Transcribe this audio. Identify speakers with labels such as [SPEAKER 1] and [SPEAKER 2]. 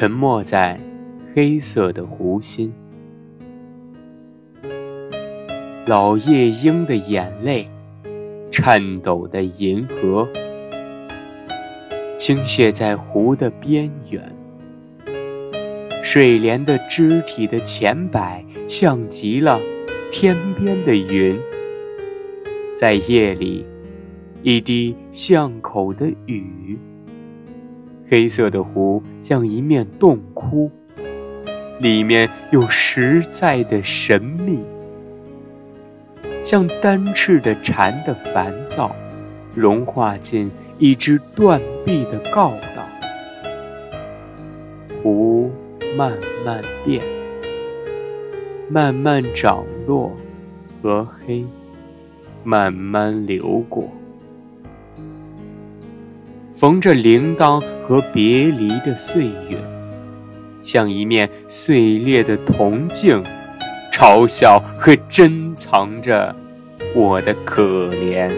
[SPEAKER 1] 沉没在黑色的湖心。老夜莺的眼泪，颤抖的银河，倾泻在湖的边缘。水莲的肢体的前摆，像极了天边的云。在夜里，一滴巷口的雨。黑色的湖像一面洞窟，里面有实在的神秘，像单翅的蝉的烦躁，融化进一只断臂的告道。湖慢慢变，慢慢涨落，和黑慢慢流过。缝着铃铛和别离的岁月，像一面碎裂的铜镜，嘲笑和珍藏着我的可怜。